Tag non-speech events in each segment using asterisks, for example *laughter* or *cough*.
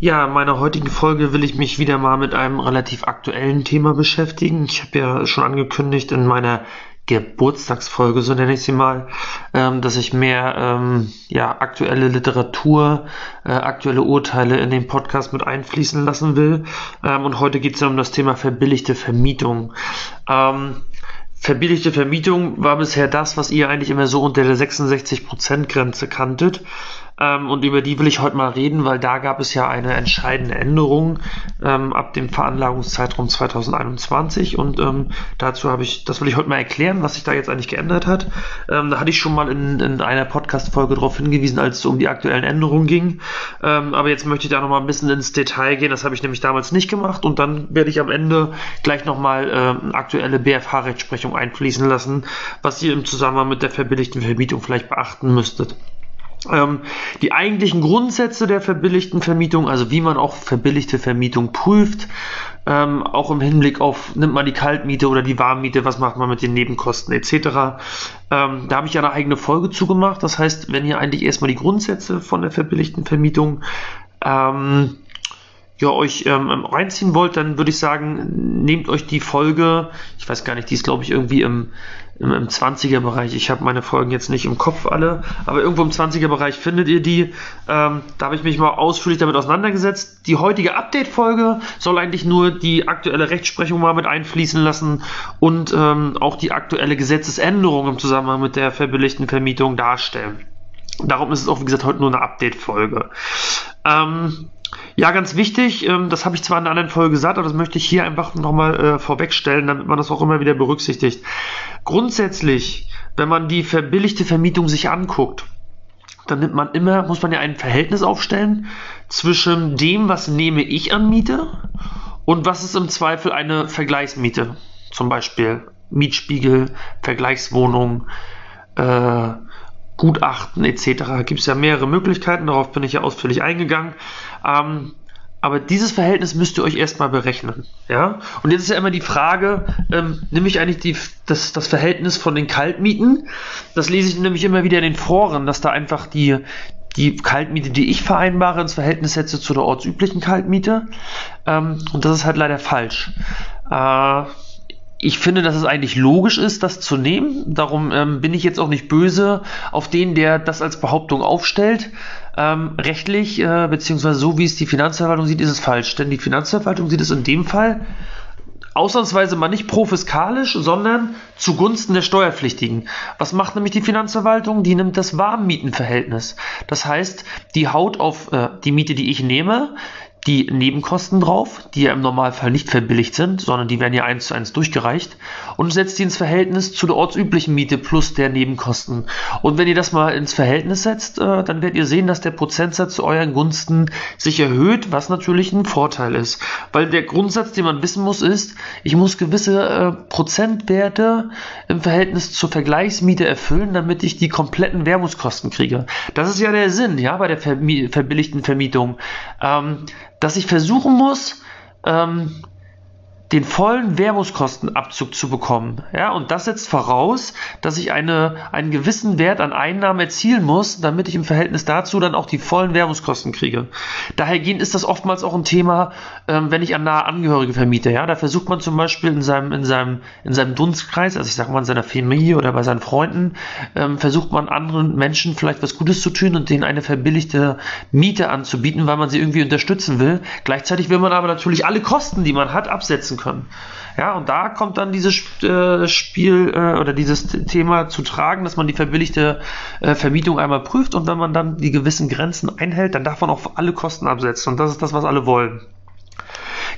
Ja, in meiner heutigen Folge will ich mich wieder mal mit einem relativ aktuellen Thema beschäftigen. Ich habe ja schon angekündigt in meiner Geburtstagsfolge, so nenne ich sie mal, ähm, dass ich mehr ähm, ja, aktuelle Literatur, äh, aktuelle Urteile in den Podcast mit einfließen lassen will. Ähm, und heute geht es ja um das Thema verbilligte Vermietung. Ähm, verbilligte Vermietung war bisher das, was ihr eigentlich immer so unter der 66%-Grenze kanntet. Ähm, und über die will ich heute mal reden, weil da gab es ja eine entscheidende Änderung ähm, ab dem Veranlagungszeitraum 2021. Und ähm, dazu habe ich, das will ich heute mal erklären, was sich da jetzt eigentlich geändert hat. Ähm, da hatte ich schon mal in, in einer Podcast-Folge darauf hingewiesen, als es um die aktuellen Änderungen ging. Ähm, aber jetzt möchte ich da nochmal ein bisschen ins Detail gehen. Das habe ich nämlich damals nicht gemacht. Und dann werde ich am Ende gleich nochmal äh, aktuelle BFH-Rechtsprechung einfließen lassen, was ihr im Zusammenhang mit der verbilligten Vermietung vielleicht beachten müsstet. Ähm, die eigentlichen Grundsätze der verbilligten Vermietung, also wie man auch verbilligte Vermietung prüft, ähm, auch im Hinblick auf, nimmt man die Kaltmiete oder die Warmmiete, was macht man mit den Nebenkosten etc. Ähm, da habe ich ja eine eigene Folge zugemacht. Das heißt, wenn ihr eigentlich erstmal die Grundsätze von der verbilligten Vermietung ähm, ja, euch ähm, reinziehen wollt, dann würde ich sagen, nehmt euch die Folge, ich weiß gar nicht, die ist glaube ich irgendwie im, im, im 20er-Bereich. Ich habe meine Folgen jetzt nicht im Kopf alle, aber irgendwo im 20er-Bereich findet ihr die. Ähm, da habe ich mich mal ausführlich damit auseinandergesetzt. Die heutige Update-Folge soll eigentlich nur die aktuelle Rechtsprechung mal mit einfließen lassen und ähm, auch die aktuelle Gesetzesänderung im Zusammenhang mit der verbilligten Vermietung darstellen. Darum ist es auch, wie gesagt, heute nur eine Update-Folge. Ähm, ja, ganz wichtig, ähm, das habe ich zwar in einer anderen Folge gesagt, aber das möchte ich hier einfach nochmal äh, vorwegstellen, damit man das auch immer wieder berücksichtigt. Grundsätzlich, wenn man die verbilligte Vermietung sich anguckt, dann nimmt man immer, muss man ja ein Verhältnis aufstellen zwischen dem, was nehme ich an Miete und was ist im Zweifel eine Vergleichsmiete. Zum Beispiel Mietspiegel, Vergleichswohnung, äh, Gutachten etc. Gibt es ja mehrere Möglichkeiten, darauf bin ich ja ausführlich eingegangen. Ähm, aber dieses Verhältnis müsst ihr euch erstmal berechnen. Ja? Und jetzt ist ja immer die Frage, ähm, nämlich eigentlich die, das, das Verhältnis von den Kaltmieten. Das lese ich nämlich immer wieder in den Foren, dass da einfach die, die Kaltmiete, die ich vereinbare, ins Verhältnis setze zu der ortsüblichen Kaltmiete. Ähm, und das ist halt leider falsch. Äh, ich finde, dass es eigentlich logisch ist, das zu nehmen. Darum ähm, bin ich jetzt auch nicht böse auf den, der das als Behauptung aufstellt. Ähm, rechtlich, äh, beziehungsweise so wie es die Finanzverwaltung sieht, ist es falsch. Denn die Finanzverwaltung sieht es in dem Fall ausnahmsweise mal nicht profiskalisch, sondern zugunsten der Steuerpflichtigen. Was macht nämlich die Finanzverwaltung? Die nimmt das Warmmietenverhältnis. Das heißt, die haut auf äh, die Miete, die ich nehme, die Nebenkosten drauf, die ja im Normalfall nicht verbilligt sind, sondern die werden ja eins zu eins durchgereicht und setzt die ins Verhältnis zu der ortsüblichen Miete plus der Nebenkosten. Und wenn ihr das mal ins Verhältnis setzt, äh, dann werdet ihr sehen, dass der Prozentsatz zu euren Gunsten sich erhöht, was natürlich ein Vorteil ist. Weil der Grundsatz, den man wissen muss, ist, ich muss gewisse äh, Prozentwerte im Verhältnis zur Vergleichsmiete erfüllen, damit ich die kompletten Werbungskosten kriege. Das ist ja der Sinn, ja, bei der verbilligten Vermietung. Ähm, dass ich versuchen muss, ähm, den vollen Werbungskostenabzug zu bekommen. Ja, und das setzt voraus, dass ich eine, einen gewissen Wert an Einnahmen erzielen muss, damit ich im Verhältnis dazu dann auch die vollen Werbungskosten kriege. Dahergehend ist das oftmals auch ein Thema, ähm, wenn ich an nahe Angehörige vermiete. Ja, da versucht man zum Beispiel in seinem, in seinem, in seinem Dunstkreis, also ich sage mal in seiner Familie oder bei seinen Freunden, ähm, versucht man anderen Menschen vielleicht was Gutes zu tun und denen eine verbilligte Miete anzubieten, weil man sie irgendwie unterstützen will. Gleichzeitig will man aber natürlich alle Kosten, die man hat, absetzen können. Ja, und da kommt dann dieses äh, Spiel äh, oder dieses Thema zu tragen, dass man die verbilligte äh, Vermietung einmal prüft und wenn man dann die gewissen Grenzen einhält, dann darf man auch alle Kosten absetzen. Und das ist das, was alle wollen.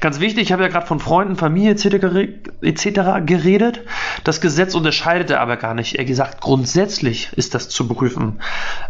Ganz wichtig, ich habe ja gerade von Freunden, Familie etc. geredet. Das Gesetz unterscheidet er aber gar nicht. Er gesagt, grundsätzlich ist das zu prüfen.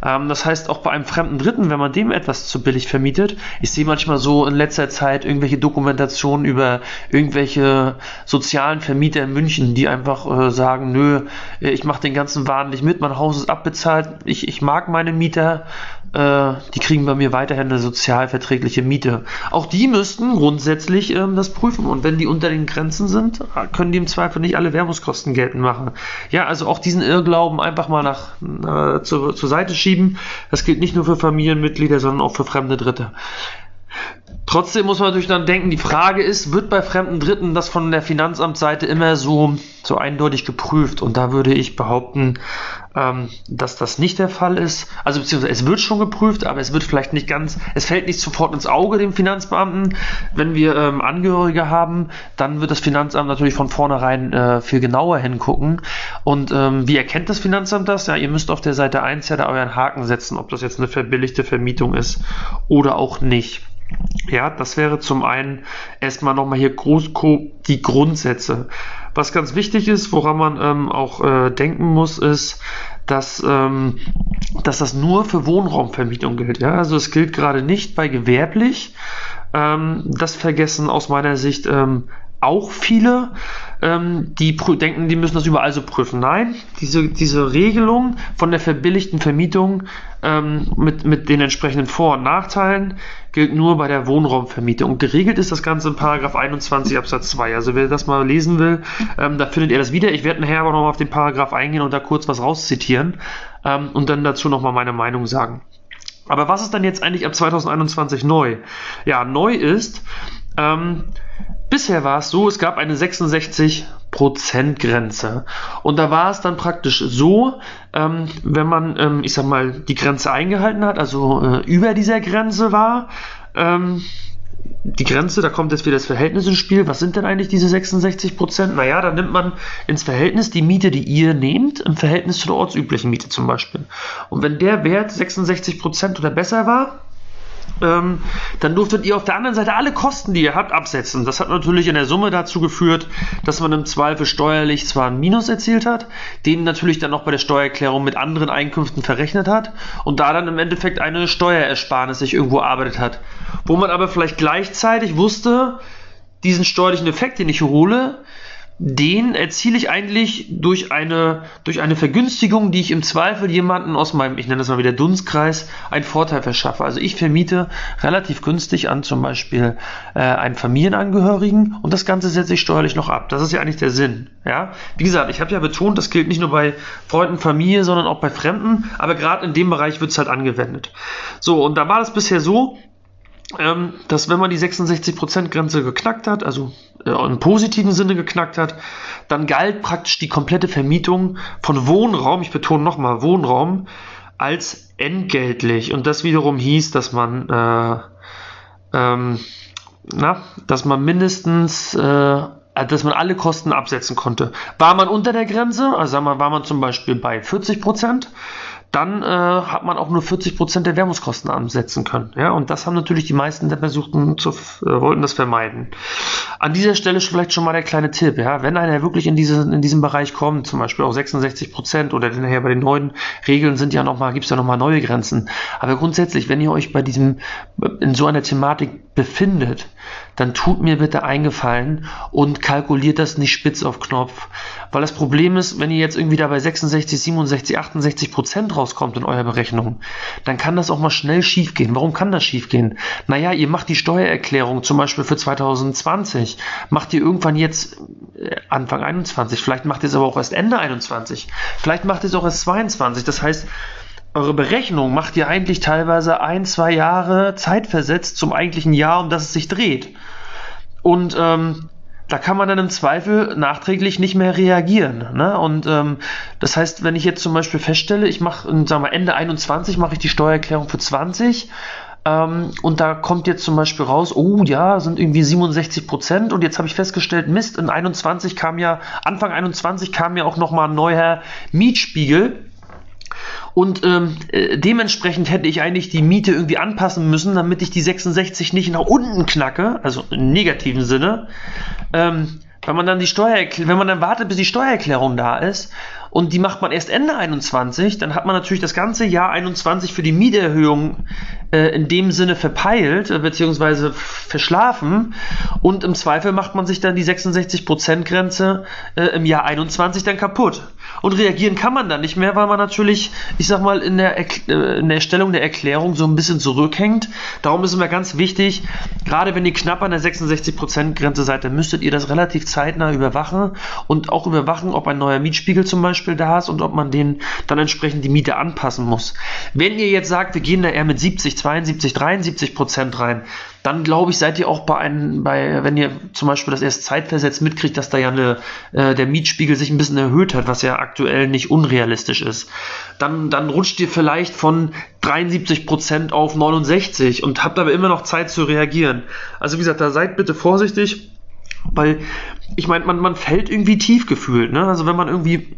Ähm, das heißt, auch bei einem fremden Dritten, wenn man dem etwas zu billig vermietet, ich sehe manchmal so in letzter Zeit irgendwelche Dokumentationen über irgendwelche sozialen Vermieter in München, die einfach äh, sagen, nö, ich mache den ganzen Wahn nicht mit, mein Haus ist abbezahlt, ich, ich mag meine Mieter, äh, die kriegen bei mir weiterhin eine sozialverträgliche Miete. Auch die müssten grundsätzlich ähm, das prüfen und wenn die unter den Grenzen sind, können die im Zweifel nicht alle Werbungskosten geltend machen. Ja, also auch diesen Irrglauben einfach mal nach äh, zur, zur Seite schieben. Das gilt nicht nur für Familienmitglieder, sondern auch für fremde Dritte. Trotzdem muss man natürlich dann denken, die Frage ist, wird bei fremden Dritten das von der Finanzamtsseite immer so, so eindeutig geprüft? Und da würde ich behaupten, ähm, dass das nicht der Fall ist. Also beziehungsweise es wird schon geprüft, aber es wird vielleicht nicht ganz, es fällt nicht sofort ins Auge dem Finanzbeamten. Wenn wir ähm, Angehörige haben, dann wird das Finanzamt natürlich von vornherein äh, viel genauer hingucken. Und ähm, wie erkennt das Finanzamt das? Ja, ihr müsst auf der Seite 1 ja da euren Haken setzen, ob das jetzt eine verbilligte Vermietung ist oder auch nicht. Ja, das wäre zum einen erstmal nochmal hier groß die Grundsätze. Was ganz wichtig ist, woran man ähm, auch äh, denken muss, ist, dass, ähm, dass das nur für Wohnraumvermietung gilt. Ja? Also es gilt gerade nicht bei gewerblich. Ähm, das vergessen aus meiner Sicht ähm, auch viele, ähm, die denken, die müssen das überall so prüfen. Nein, diese, diese Regelung von der verbilligten Vermietung ähm, mit, mit den entsprechenden Vor- und Nachteilen gilt nur bei der Wohnraumvermietung. Und geregelt ist das Ganze in Paragraph 21 Absatz 2. Also wer das mal lesen will, ähm, da findet ihr das wieder. Ich werde nachher aber nochmal auf den Paragraph eingehen und da kurz was rauszitieren ähm, und dann dazu nochmal meine Meinung sagen. Aber was ist dann jetzt eigentlich ab 2021 neu? Ja, neu ist, ähm, Bisher war es so, es gab eine 66%-Grenze. Und da war es dann praktisch so, ähm, wenn man, ähm, ich sag mal, die Grenze eingehalten hat, also äh, über dieser Grenze war, ähm, die Grenze, da kommt jetzt wieder das Verhältnis ins Spiel. Was sind denn eigentlich diese 66% Naja, da nimmt man ins Verhältnis die Miete, die ihr nehmt, im Verhältnis zu der ortsüblichen Miete zum Beispiel. Und wenn der Wert 66% oder besser war, ähm, dann durftet ihr auf der anderen Seite alle Kosten, die ihr habt, absetzen. Das hat natürlich in der Summe dazu geführt, dass man im Zweifel steuerlich zwar ein Minus erzielt hat, den natürlich dann noch bei der Steuererklärung mit anderen Einkünften verrechnet hat und da dann im Endeffekt eine Steuerersparnis sich irgendwo erarbeitet hat. Wo man aber vielleicht gleichzeitig wusste, diesen steuerlichen Effekt, den ich hole, den erziele ich eigentlich durch eine, durch eine Vergünstigung, die ich im Zweifel jemanden aus meinem, ich nenne das mal wieder Dunstkreis, einen Vorteil verschaffe. Also ich vermiete relativ günstig an zum Beispiel äh, einen Familienangehörigen und das Ganze setze ich steuerlich noch ab. Das ist ja eigentlich der Sinn. Ja? Wie gesagt, ich habe ja betont, das gilt nicht nur bei Freunden, Familie, sondern auch bei Fremden, aber gerade in dem Bereich wird es halt angewendet. So, und da war das bisher so, ähm, dass wenn man die 66%-Grenze geknackt hat, also äh, im positiven Sinne geknackt hat, dann galt praktisch die komplette Vermietung von Wohnraum, ich betone nochmal Wohnraum, als entgeltlich. Und das wiederum hieß, dass man, äh, ähm, na, dass man mindestens, äh, dass man alle Kosten absetzen konnte. War man unter der Grenze, also sagen wir, war man zum Beispiel bei 40 Prozent, dann äh, hat man auch nur 40% der Werbungskosten ansetzen können. Ja, und das haben natürlich die meisten der Versuchten zu, äh, wollten das vermeiden. An dieser Stelle vielleicht schon mal der kleine Tipp, ja, wenn einer wirklich in, diese, in diesem Bereich kommt, zum Beispiel auch 66% oder nachher bei den neuen Regeln sind ja nochmal, gibt es ja nochmal neue Grenzen. Aber grundsätzlich, wenn ihr euch bei diesem, in so einer Thematik befindet, dann tut mir bitte eingefallen und kalkuliert das nicht spitz auf Knopf. Weil das Problem ist, wenn ihr jetzt irgendwie da bei 66, 67, 68 Prozent rauskommt in eurer Berechnung, dann kann das auch mal schnell schiefgehen. Warum kann das schiefgehen? Naja, ihr macht die Steuererklärung zum Beispiel für 2020, macht ihr irgendwann jetzt äh, Anfang 21, vielleicht macht ihr es aber auch erst Ende 21, vielleicht macht ihr es auch erst 22. Das heißt, eure Berechnung macht ihr eigentlich teilweise ein, zwei Jahre Zeit versetzt zum eigentlichen Jahr, um das es sich dreht. Und ähm, da kann man dann im Zweifel nachträglich nicht mehr reagieren. Ne? Und ähm, das heißt, wenn ich jetzt zum Beispiel feststelle, ich mache, sagen wir Ende 21 mache ich die Steuererklärung für 20 ähm, und da kommt jetzt zum Beispiel raus, oh ja, sind irgendwie 67 Prozent und jetzt habe ich festgestellt, Mist, in 21 kam ja, Anfang 21 kam ja auch nochmal ein neuer Mietspiegel und ähm, äh, dementsprechend hätte ich eigentlich die Miete irgendwie anpassen müssen, damit ich die 66 nicht nach unten knacke, also im negativen Sinne. Ähm, wenn man dann die Steuererklärung, wenn man dann wartet, bis die Steuererklärung da ist und die macht man erst Ende 21, dann hat man natürlich das ganze Jahr 21 für die Mieterhöhung äh, in dem Sinne verpeilt, äh, beziehungsweise verschlafen und im Zweifel macht man sich dann die 66% Grenze äh, im Jahr 21 dann kaputt. Und reagieren kann man dann nicht mehr, weil man natürlich, ich sag mal, in der, äh, in der Erstellung der Erklärung so ein bisschen zurückhängt. Darum ist es mir ganz wichtig, gerade wenn ihr knapp an der 66%-Grenze seid, dann müsstet ihr das relativ zeitnah überwachen und auch überwachen, ob ein neuer Mietspiegel zum Beispiel da ist und ob man den dann entsprechend die Miete anpassen muss. Wenn ihr jetzt sagt, wir gehen da eher mit 70, 72, 73% rein, dann glaube ich, seid ihr auch bei einem, bei, wenn ihr zum Beispiel das erst zeitversetzt mitkriegt, dass da ja eine, äh, der Mietspiegel sich ein bisschen erhöht hat, was ja aktuell nicht unrealistisch ist, dann, dann rutscht ihr vielleicht von 73% auf 69 und habt aber immer noch Zeit zu reagieren. Also wie gesagt, da seid bitte vorsichtig, weil ich meine, man, man fällt irgendwie tief gefühlt. Ne? Also wenn man irgendwie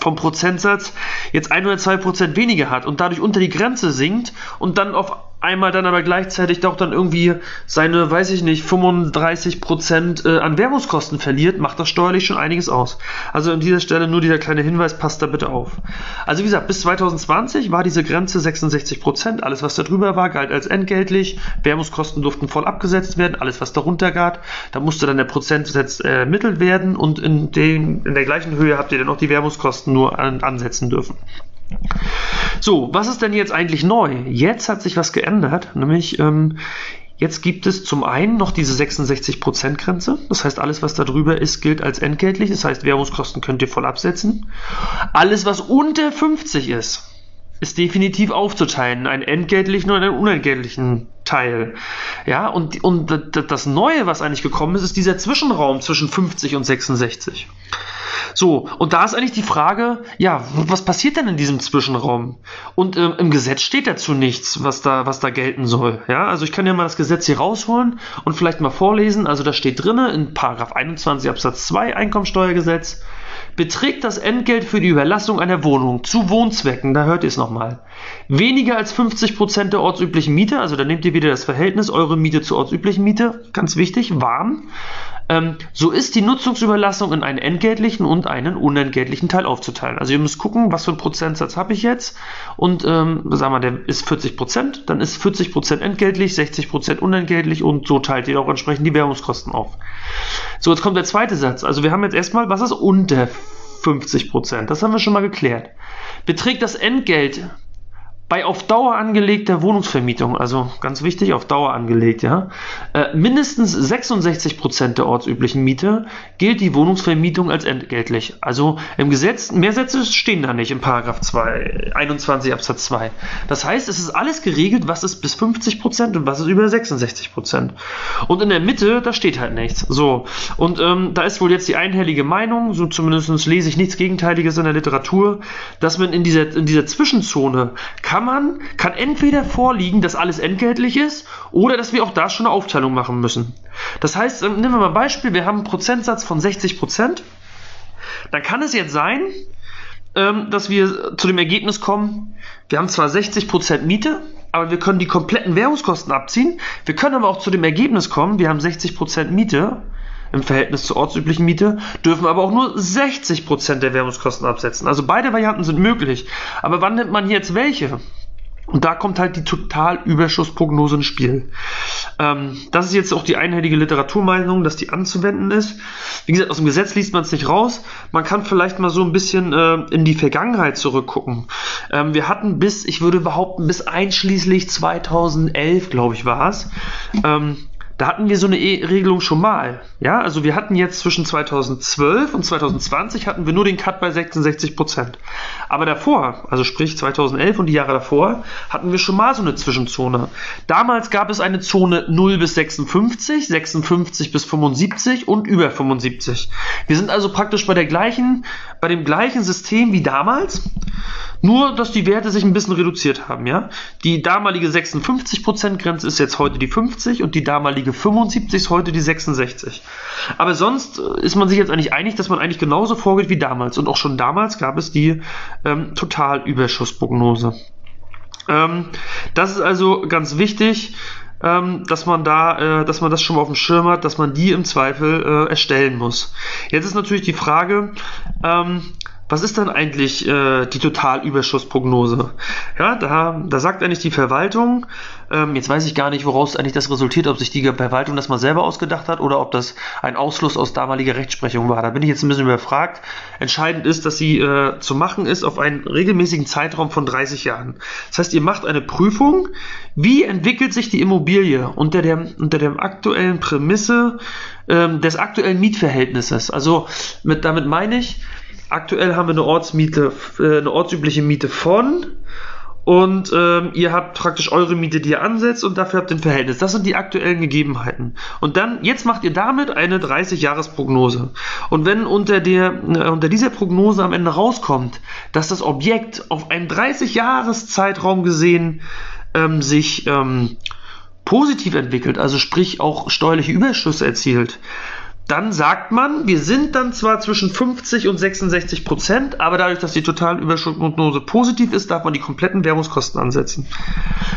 vom Prozentsatz jetzt ein oder zwei Prozent weniger hat und dadurch unter die Grenze sinkt und dann auf einmal dann aber gleichzeitig doch dann irgendwie seine, weiß ich nicht, 35 Prozent äh, an Werbungskosten verliert, macht das steuerlich schon einiges aus. Also an dieser Stelle nur dieser kleine Hinweis, passt da bitte auf. Also wie gesagt, bis 2020 war diese Grenze 66 Prozent. Alles, was da drüber war, galt als entgeltlich. Werbungskosten durften voll abgesetzt werden. Alles, was darunter gab, da musste dann der Prozentsatz äh, ermittelt werden und in, den, in der gleichen Höhe habt ihr dann auch die Werbungskosten nur an, ansetzen dürfen. So, was ist denn jetzt eigentlich neu? Jetzt hat sich was geändert, nämlich ähm, jetzt gibt es zum einen noch diese 66%-Grenze. Das heißt, alles, was da drüber ist, gilt als entgeltlich. Das heißt, Währungskosten könnt ihr voll absetzen. Alles, was unter 50 ist, ist definitiv aufzuteilen. in Einen entgeltlichen und einen unentgeltlichen Teil. Ja, und, und das Neue, was eigentlich gekommen ist, ist dieser Zwischenraum zwischen 50 und 66. So, und da ist eigentlich die Frage, ja, was passiert denn in diesem Zwischenraum? Und ähm, im Gesetz steht dazu nichts, was da, was da gelten soll. Ja, also ich kann ja mal das Gesetz hier rausholen und vielleicht mal vorlesen. Also da steht drinne in Paragraph 21 Absatz 2 Einkommensteuergesetz, beträgt das Entgelt für die Überlassung einer Wohnung zu Wohnzwecken, da hört ihr es nochmal, weniger als 50% der ortsüblichen Miete, also da nehmt ihr wieder das Verhältnis eure Miete zur ortsüblichen Miete, ganz wichtig, warm, ähm, so ist die Nutzungsüberlassung in einen entgeltlichen und einen unentgeltlichen Teil aufzuteilen. Also ihr müsst gucken, was für einen Prozentsatz habe ich jetzt und ähm, sagen wir, der ist 40 Prozent, dann ist 40 Prozent entgeltlich, 60 Prozent unentgeltlich und so teilt ihr auch entsprechend die Währungskosten auf. So, jetzt kommt der zweite Satz. Also wir haben jetzt erstmal, was ist unter 50 Prozent? Das haben wir schon mal geklärt. Beträgt das Entgelt bei auf Dauer angelegter Wohnungsvermietung, also ganz wichtig, auf Dauer angelegt, ja, äh, mindestens 66% der ortsüblichen Miete gilt die Wohnungsvermietung als entgeltlich. Also im Gesetz, mehr Sätze stehen da nicht im Paragraph 2, 21 Absatz 2. Das heißt, es ist alles geregelt, was ist bis 50% und was ist über 66%. Und in der Mitte, da steht halt nichts. So, und ähm, da ist wohl jetzt die einhellige Meinung, so zumindest lese ich nichts Gegenteiliges in der Literatur, dass man in dieser, in dieser Zwischenzone kann kann man, kann entweder vorliegen, dass alles entgeltlich ist oder dass wir auch da schon eine Aufteilung machen müssen. Das heißt, ähm, nehmen wir mal ein Beispiel, wir haben einen Prozentsatz von 60 Prozent. Dann kann es jetzt sein, ähm, dass wir zu dem Ergebnis kommen, wir haben zwar 60 Prozent Miete, aber wir können die kompletten Währungskosten abziehen. Wir können aber auch zu dem Ergebnis kommen, wir haben 60 Prozent Miete im Verhältnis zur ortsüblichen Miete, dürfen aber auch nur 60% der Währungskosten absetzen. Also beide Varianten sind möglich. Aber wann nimmt man jetzt welche? Und da kommt halt die Totalüberschussprognose ins Spiel. Ähm, das ist jetzt auch die einhellige Literaturmeinung, dass die anzuwenden ist. Wie gesagt, aus dem Gesetz liest man es nicht raus. Man kann vielleicht mal so ein bisschen äh, in die Vergangenheit zurückgucken. Ähm, wir hatten bis, ich würde behaupten, bis einschließlich 2011, glaube ich, war es, ähm, da hatten wir so eine e Regelung schon mal. Ja, also wir hatten jetzt zwischen 2012 und 2020 hatten wir nur den Cut bei 66 Prozent. Aber davor, also sprich 2011 und die Jahre davor, hatten wir schon mal so eine Zwischenzone. Damals gab es eine Zone 0 bis 56, 56 bis 75 und über 75. Wir sind also praktisch bei der gleichen, bei dem gleichen System wie damals. Nur, dass die Werte sich ein bisschen reduziert haben, ja. Die damalige 56% Grenze ist jetzt heute die 50 und die damalige 75 ist heute die 66. Aber sonst äh, ist man sich jetzt eigentlich einig, dass man eigentlich genauso vorgeht wie damals. Und auch schon damals gab es die ähm, Totalüberschussprognose. Ähm, das ist also ganz wichtig. Ähm, dass man da, äh, dass man das schon mal auf dem Schirm hat, dass man die im Zweifel äh, erstellen muss. Jetzt ist natürlich die Frage, ähm, was ist dann eigentlich äh, die Totalüberschussprognose? Ja, da, da sagt eigentlich die Verwaltung, Ähm, jetzt weiß ich gar nicht, woraus eigentlich das resultiert, ob sich die Verwaltung das mal selber ausgedacht hat oder ob das ein Ausfluss aus damaliger Rechtsprechung war. Da bin ich jetzt ein bisschen überfragt. Entscheidend ist, dass sie äh, zu machen ist auf einen regelmäßigen Zeitraum von 30 Jahren. Das heißt, ihr macht eine Prüfung, wie entwickelt sich die Immobilie unter der, unter der aktuellen Prämisse ähm, des aktuellen Mietverhältnisses. Also mit, damit meine ich, aktuell haben wir eine Ortsmiete, äh, eine ortsübliche Miete von und ähm, ihr habt praktisch eure Miete, die ihr ansetzt und dafür habt ihr ein Verhältnis. Das sind die aktuellen Gegebenheiten. Und dann, jetzt macht ihr damit eine 30-Jahres-Prognose. Und wenn unter, der, äh, unter dieser Prognose am Ende rauskommt, dass das Objekt auf einen 30-Jahres-Zeitraum gesehen ähm, sich ähm, positiv entwickelt, also sprich auch steuerliche Überschüsse erzielt, dann sagt man, wir sind dann zwar zwischen 50 und 66 Prozent, aber dadurch, dass die Totalüberschuldprognose positiv ist, darf man die kompletten Währungskosten ansetzen.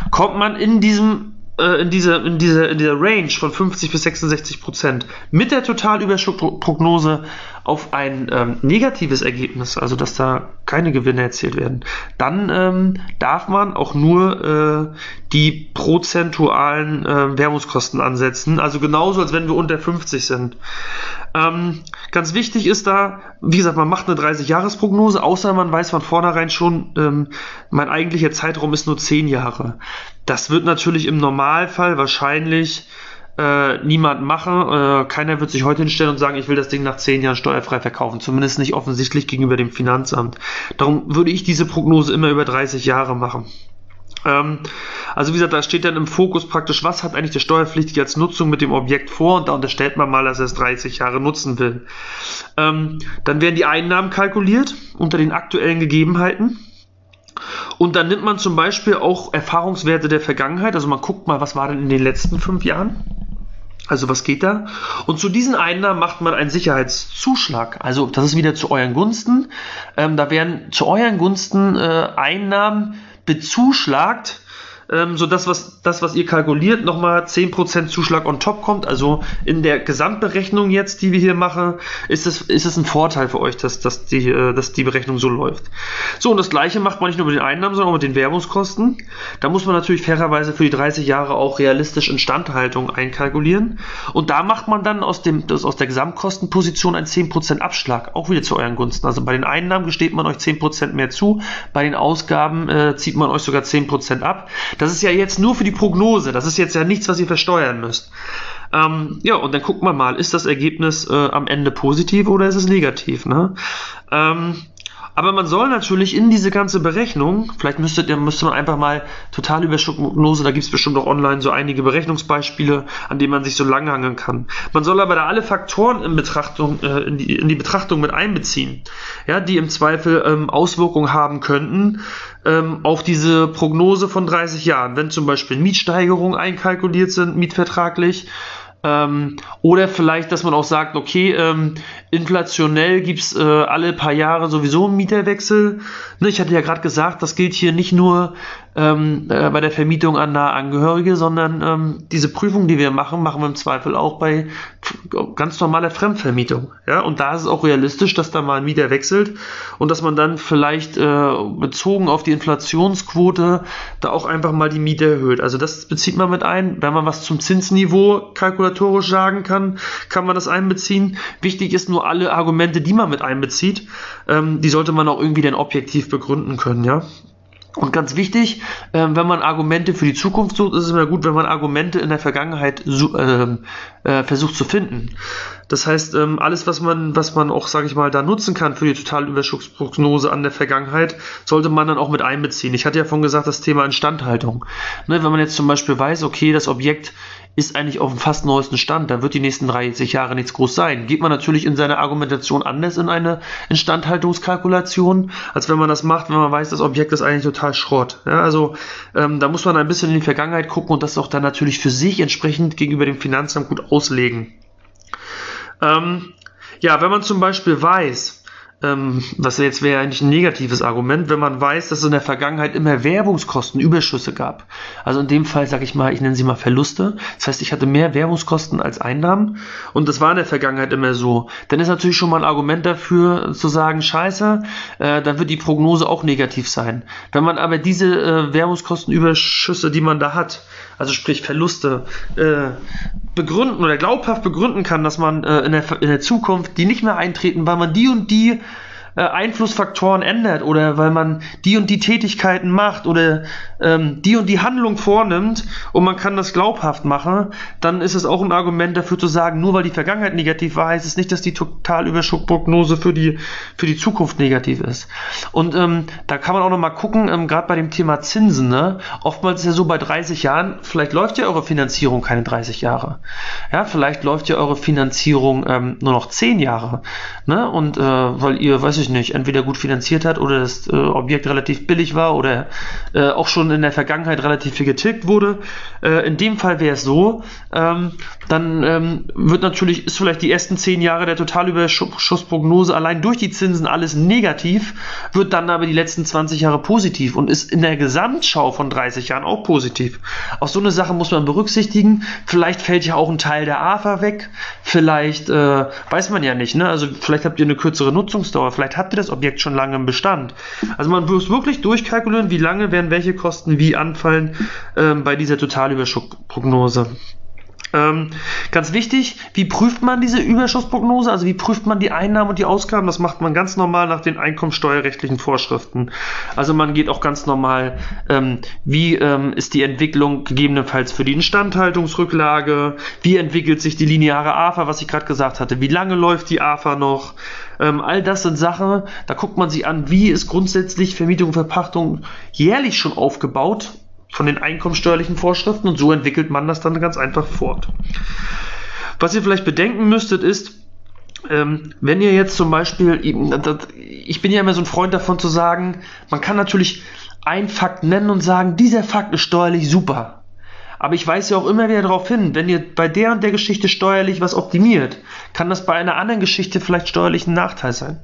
Kommt man in diesem äh, in dieser in dieser in dieser Range von 50 bis 66 Prozent mit der Totalüberschuldprognose auf ein ähm, negatives Ergebnis, also dass da keine Gewinne erzielt werden, dann ähm, darf man auch nur äh, die prozentualen äh, Währungskosten ansetzen. Also genauso, als wenn wir unter 50 sind. Ähm, ganz wichtig ist da, wie gesagt, man macht eine 30-Jahres-Prognose, außer man weiß von vornherein schon, ähm, mein eigentlicher Zeitraum ist nur 10 Jahre. Das wird natürlich im Normalfall wahrscheinlich äh, niemand machen. Äh, keiner wird sich heute hinstellen und sagen, ich will das Ding nach zehn Jahren steuerfrei verkaufen. Zumindest nicht offensichtlich gegenüber dem Finanzamt. Darum würde ich diese Prognose immer über 30 Jahre machen. Ähm, also wie gesagt, da steht dann im Fokus praktisch, was hat eigentlich der Steuerpflichtige als Nutzung mit dem Objekt vor und da unterstellt man mal, dass er es 30 Jahre nutzen will. Ähm, dann werden die Einnahmen kalkuliert unter den aktuellen Gegebenheiten. Und dann nimmt man zum Beispiel auch Erfahrungswerte der Vergangenheit. Also man guckt mal, was war denn in den letzten fünf Jahren. Also was geht da? Und zu diesen Einnahmen macht man einen Sicherheitszuschlag. Also das ist wieder zu euren Gunsten. Ähm, da werden zu euren Gunsten äh, Einnahmen bezuschlagt ähm, sodass was, das, was ihr kalkuliert, nochmal 10% Zuschlag on top kommt. Also in der Gesamtberechnung jetzt, die wir hier machen, ist es, ist es ein Vorteil für euch, dass, dass, die, äh, dass die Berechnung so läuft. So, und das gleiche macht man nicht nur mit den Einnahmen, sondern auch mit den Werbungskosten. Da muss man natürlich fairerweise für die 30 Jahre auch realistisch Instandhaltung einkalkulieren. Und da macht man dann aus, dem, das, aus der Gesamtkostenposition einen 10% Abschlag, auch wieder zu euren Gunsten. Also bei den Einnahmen gesteht man euch 10% mehr zu, bei den Ausgaben äh, zieht man euch sogar 10% ab. Das ist ja jetzt nur für die Prognose. Das ist jetzt ja nichts, was ihr versteuern müsst. Ähm, ja, und dann guckt man mal, ist das Ergebnis äh, am Ende positiv oder ist es negativ? Ne? Ähm, aber man soll natürlich in diese ganze Berechnung, vielleicht müsstet müsste man einfach mal total Überschuldprognose, da gibt es bestimmt auch online so einige Berechnungsbeispiele, an denen man sich so langhangeln kann. Man soll aber da alle Faktoren in, Betrachtung, äh, in, die, in die Betrachtung mit einbeziehen, ja, die im Zweifel ähm, Auswirkungen haben könnten ähm, auf diese Prognose von 30 Jahren. Wenn zum Beispiel Mietsteigerungen einkalkuliert sind, mietvertraglich, ähm, oder vielleicht, dass man auch sagt, okay, ähm, inflationell gibt's äh, alle paar Jahre sowieso einen Mieterwechsel. Ne, ich hatte ja gerade gesagt, das gilt hier nicht nur ähm, äh, bei der Vermietung an nahe Angehörige, sondern ähm, diese Prüfung, die wir machen, machen wir im Zweifel auch bei ganz normaler Fremdvermietung. Ja? Und da ist es auch realistisch, dass da mal ein Mieter wechselt und dass man dann vielleicht äh, bezogen auf die Inflationsquote da auch einfach mal die Miete erhöht. Also das bezieht man mit ein. Wenn man was zum Zinsniveau kalkulatorisch sagen kann, kann man das einbeziehen. Wichtig ist nur alle Argumente, die man mit einbezieht, ähm, die sollte man auch irgendwie dann objektiv begründen können. Ja? Und ganz wichtig, äh, wenn man Argumente für die Zukunft sucht, ist es immer gut, wenn man Argumente in der Vergangenheit äh, äh, versucht zu finden. Das heißt, ähm, alles, was man, was man auch, sage ich mal, da nutzen kann für die Totalüberschussprognose an der Vergangenheit, sollte man dann auch mit einbeziehen. Ich hatte ja vorhin gesagt, das Thema Instandhaltung. Ne, wenn man jetzt zum Beispiel weiß, okay, das Objekt ist eigentlich auf dem fast neuesten Stand, da wird die nächsten 30 Jahre nichts groß sein. Geht man natürlich in seiner Argumentation anders in eine Instandhaltungskalkulation, als wenn man das macht, wenn man weiß, das Objekt ist eigentlich total Schrott. Ja, also ähm, da muss man ein bisschen in die Vergangenheit gucken und das auch dann natürlich für sich entsprechend gegenüber dem Finanzamt gut auslegen. Ähm, ja, wenn man zum Beispiel weiß, ähm, was jetzt wäre eigentlich ein negatives Argument, wenn man weiß, dass es in der Vergangenheit immer Werbungskostenüberschüsse gab. Also in dem Fall sage ich mal, ich nenne sie mal Verluste. Das heißt, ich hatte mehr Werbungskosten als Einnahmen und das war in der Vergangenheit immer so. Dann ist natürlich schon mal ein Argument dafür zu sagen, scheiße, äh, dann wird die Prognose auch negativ sein. Wenn man aber diese äh, Werbungskostenüberschüsse, die man da hat, also sprich Verluste, äh, begründen oder glaubhaft begründen kann, dass man äh, in, der, in der Zukunft die nicht mehr eintreten, weil man die und die äh, Einflussfaktoren ändert oder weil man die und die Tätigkeiten macht oder ähm, die und die Handlung vornimmt und man kann das glaubhaft machen, dann ist es auch ein Argument dafür zu sagen, nur weil die Vergangenheit negativ war, heißt es nicht, dass die Totalüberschussprognose für die, für die Zukunft negativ ist. Und ähm, da kann man auch nochmal gucken, ähm, gerade bei dem Thema Zinsen, ne? oftmals ist ja so bei 30 Jahren, vielleicht läuft ja eure Finanzierung keine 30 Jahre. Ja, vielleicht läuft ja eure Finanzierung ähm, nur noch 10 Jahre. Ne? Und äh, weil ihr, weiß ich nicht, entweder gut finanziert hat oder das äh, Objekt relativ billig war oder äh, auch schon in der Vergangenheit relativ viel getilgt wurde. Äh, in dem Fall wäre es so, ähm, dann ähm, wird natürlich, ist vielleicht die ersten zehn Jahre der Totalüberschussprognose allein durch die Zinsen alles negativ, wird dann aber die letzten 20 Jahre positiv und ist in der Gesamtschau von 30 Jahren auch positiv. Auch so eine Sache muss man berücksichtigen. Vielleicht fällt ja auch ein Teil der AFA weg. Vielleicht äh, weiß man ja nicht. Ne? Also vielleicht habt ihr eine kürzere Nutzungsdauer. Vielleicht habt ihr das Objekt schon lange im Bestand. Also man muss wirklich durchkalkulieren, wie lange werden welche Kosten wie anfallen ähm, bei dieser Totalüberschussprognose. Ähm, ganz wichtig, wie prüft man diese Überschussprognose? Also wie prüft man die Einnahmen und die Ausgaben? Das macht man ganz normal nach den einkommensteuerrechtlichen Vorschriften. Also man geht auch ganz normal, ähm, wie ähm, ist die Entwicklung gegebenenfalls für die Instandhaltungsrücklage? Wie entwickelt sich die lineare AFA, was ich gerade gesagt hatte? Wie lange läuft die AFA noch? Ähm, all das sind Sachen, da guckt man sich an, wie ist grundsätzlich Vermietung und Verpachtung jährlich schon aufgebaut von den einkommenssteuerlichen Vorschriften und so entwickelt man das dann ganz einfach fort. Was ihr vielleicht bedenken müsstet ist, ähm, wenn ihr jetzt zum Beispiel, ich bin ja immer so ein Freund davon zu sagen, man kann natürlich einen Fakt nennen und sagen, dieser Fakt ist steuerlich super. Aber ich weise ja auch immer wieder darauf hin, wenn ihr bei der und der Geschichte steuerlich was optimiert, kann das bei einer anderen Geschichte vielleicht steuerlich ein Nachteil sein.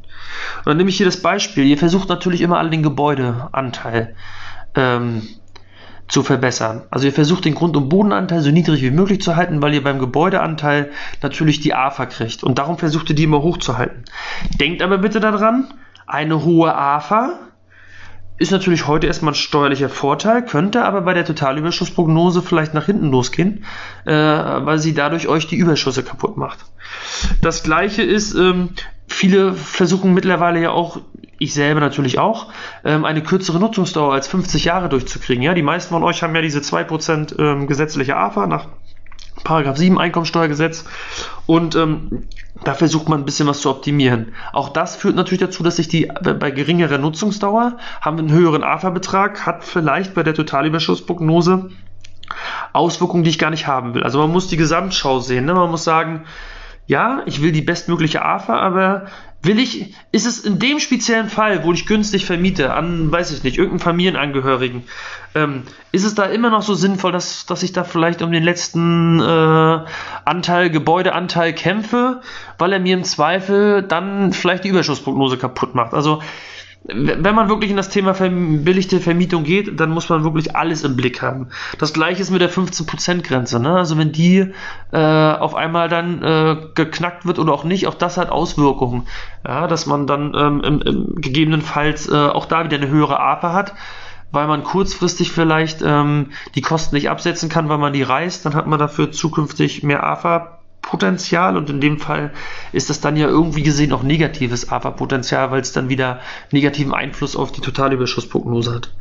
Und dann nehme ich hier das Beispiel. Ihr versucht natürlich immer alle den Gebäudeanteil ähm, zu verbessern. Also ihr versucht den Grund- und Bodenanteil so niedrig wie möglich zu halten, weil ihr beim Gebäudeanteil natürlich die AFA kriegt. Und darum versucht ihr die immer hochzuhalten. Denkt aber bitte daran, eine hohe AFA ist natürlich heute erstmal ein steuerlicher Vorteil, könnte aber bei der Totalüberschussprognose vielleicht nach hinten losgehen, äh, weil sie dadurch euch die Überschüsse kaputt macht. Das gleiche ist, ähm, viele versuchen mittlerweile ja auch ich selber natürlich auch, ähm, eine kürzere Nutzungsdauer als 50 Jahre durchzukriegen. Ja, die meisten von euch haben ja diese 2% ähm, gesetzliche AFA nach Paragraph 7 Einkommensteuergesetz und ähm, da versucht man ein bisschen was zu optimieren. Auch das führt natürlich dazu, dass sich die bei geringerer Nutzungsdauer haben einen höheren AFA-Betrag, hat vielleicht bei der Totalüberschussprognose Auswirkungen, die ich gar nicht haben will. Also man muss die Gesamtschau sehen. Ne? Man muss sagen, ja, ich will die bestmögliche AFA, aber will ich, ist es in dem speziellen Fall, wo ich günstig vermiete, an, weiß ich nicht, irgendeinen Familienangehörigen, ähm, ist es da immer noch so sinnvoll, dass, dass ich da vielleicht um den letzten äh, Anteil, Gebäudeanteil kämpfe, weil er mir im Zweifel dann vielleicht die Überschussprognose kaputt macht? Also, wenn man wirklich in das Thema billigte Vermietung geht, dann muss man wirklich alles im Blick haben. Das gleiche ist mit der 15%-Grenze. Ne? Also wenn die äh, auf einmal dann äh, geknackt wird oder auch nicht, auch das hat Auswirkungen. Ja, dass man dann ähm, im, im gegebenenfalls äh, auch da wieder eine höhere APA hat, weil man kurzfristig vielleicht ähm, die Kosten nicht absetzen kann, weil man die reißt, dann hat man dafür zukünftig mehr AFA Potenzial und in dem Fall ist das dann ja irgendwie gesehen auch negatives AFA-Potenzial, weil es dann wieder negativen Einfluss auf die Totalüberschussprognose hat.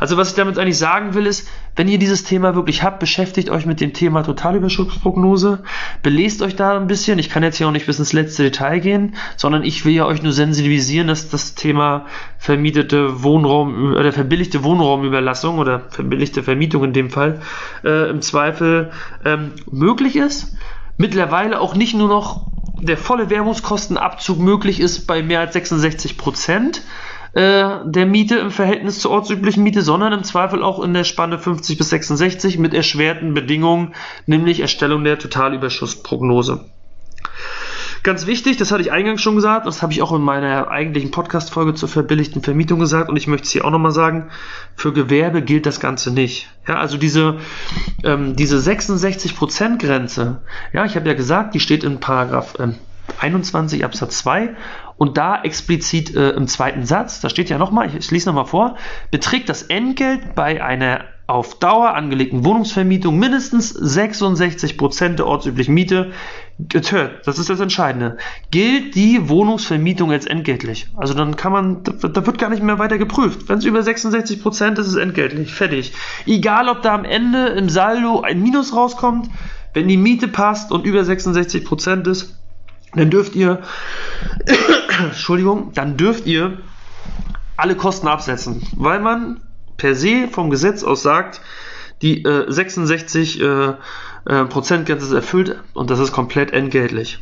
Also was ich damit eigentlich sagen will ist, wenn ihr dieses Thema wirklich habt, beschäftigt euch mit dem Thema Totalüberschussprognose, belest euch da ein bisschen. Ich kann jetzt hier auch nicht bis ins letzte Detail gehen, sondern ich will ja euch nur sensibilisieren, dass das Thema vermietete Wohnraum oder verbilligte Wohnraumüberlassung oder verbilligte Vermietung in dem Fall äh, im Zweifel ähm, möglich ist mittlerweile auch nicht nur noch der volle Werbungskostenabzug möglich ist bei mehr als 66 Prozent äh, der Miete im Verhältnis zur ortsüblichen Miete, sondern im Zweifel auch in der Spanne 50 bis 66 mit erschwerten Bedingungen, nämlich Erstellung der Totalüberschussprognose. Ganz wichtig, das hatte ich eingangs schon gesagt, das habe ich auch in meiner eigentlichen Podcast-Folge zur verbilligten Vermietung gesagt und ich möchte es hier auch nochmal sagen, für Gewerbe gilt das Ganze nicht. Ja, also diese, ähm, diese 66%-Grenze, ja, ich habe ja gesagt, die steht in Paragraph ähm, 21 Absatz 2 und da explizit äh, im zweiten Satz, da steht ja nochmal, ich lese nochmal vor, beträgt das Entgelt bei einer auf Dauer angelegten Wohnungsvermietung mindestens 66% der ortsüblichen Miete, das ist das Entscheidende, gilt die Wohnungsvermietung als entgeltlich. Also dann kann man, da wird gar nicht mehr weiter geprüft. Wenn es über 66% ist, ist es entgeltlich. Fertig. Egal, ob da am Ende im Saldo ein Minus rauskommt, wenn die Miete passt und über 66% ist, dann dürft ihr, *coughs* Entschuldigung, dann dürft ihr alle Kosten absetzen, weil man per se vom Gesetz aus sagt, die äh, 66 äh, äh, Prozentgrenze ist erfüllt und das ist komplett entgeltlich.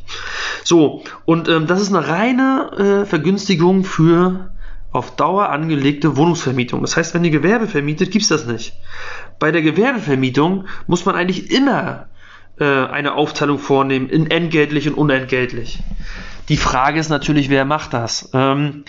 So, und ähm, das ist eine reine äh, Vergünstigung für auf Dauer angelegte Wohnungsvermietung. Das heißt, wenn ihr Gewerbe vermietet, gibt es das nicht. Bei der Gewerbevermietung muss man eigentlich immer äh, eine Aufteilung vornehmen in entgeltlich und unentgeltlich. Die Frage ist natürlich, wer macht das? Ähm,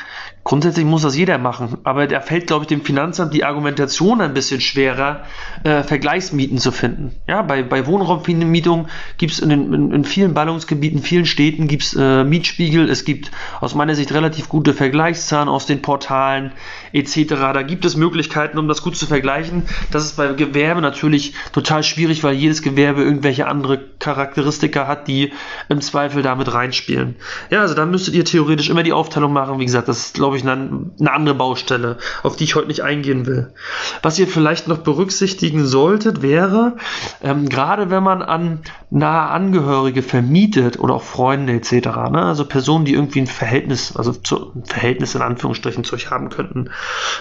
grundsätzlich muss das jeder machen, aber da fällt, glaube ich, dem Finanzamt die Argumentation ein bisschen schwerer, äh, Vergleichsmieten zu finden. Ja, bei, bei Wohnraumvermietung gibt es in, in, in, vielen Ballungsgebieten, vielen Städten gibt es äh, Mietspiegel, es gibt aus meiner Sicht relativ gute Vergleichszahlen aus den Portalen etc. Da gibt es Möglichkeiten, um das gut zu vergleichen. Das ist bei Gewerbe natürlich total schwierig, weil jedes Gewerbe irgendwelche andere Charakteristika hat, die im Zweifel damit reinspielen. Ja, also da müsstet ihr theoretisch immer die Aufteilung machen. Wie gesagt, das ist, glaube ich, eine, eine andere Baustelle, auf die ich heute nicht eingehen will. Was ihr vielleicht noch berücksichtigen solltet, wäre, ähm, gerade wenn man an nahe Angehörige vermietet oder auch Freunde etc., ne, also Personen, die irgendwie ein Verhältnis, also zu, ein Verhältnis in Anführungsstrichen zu euch haben könnten,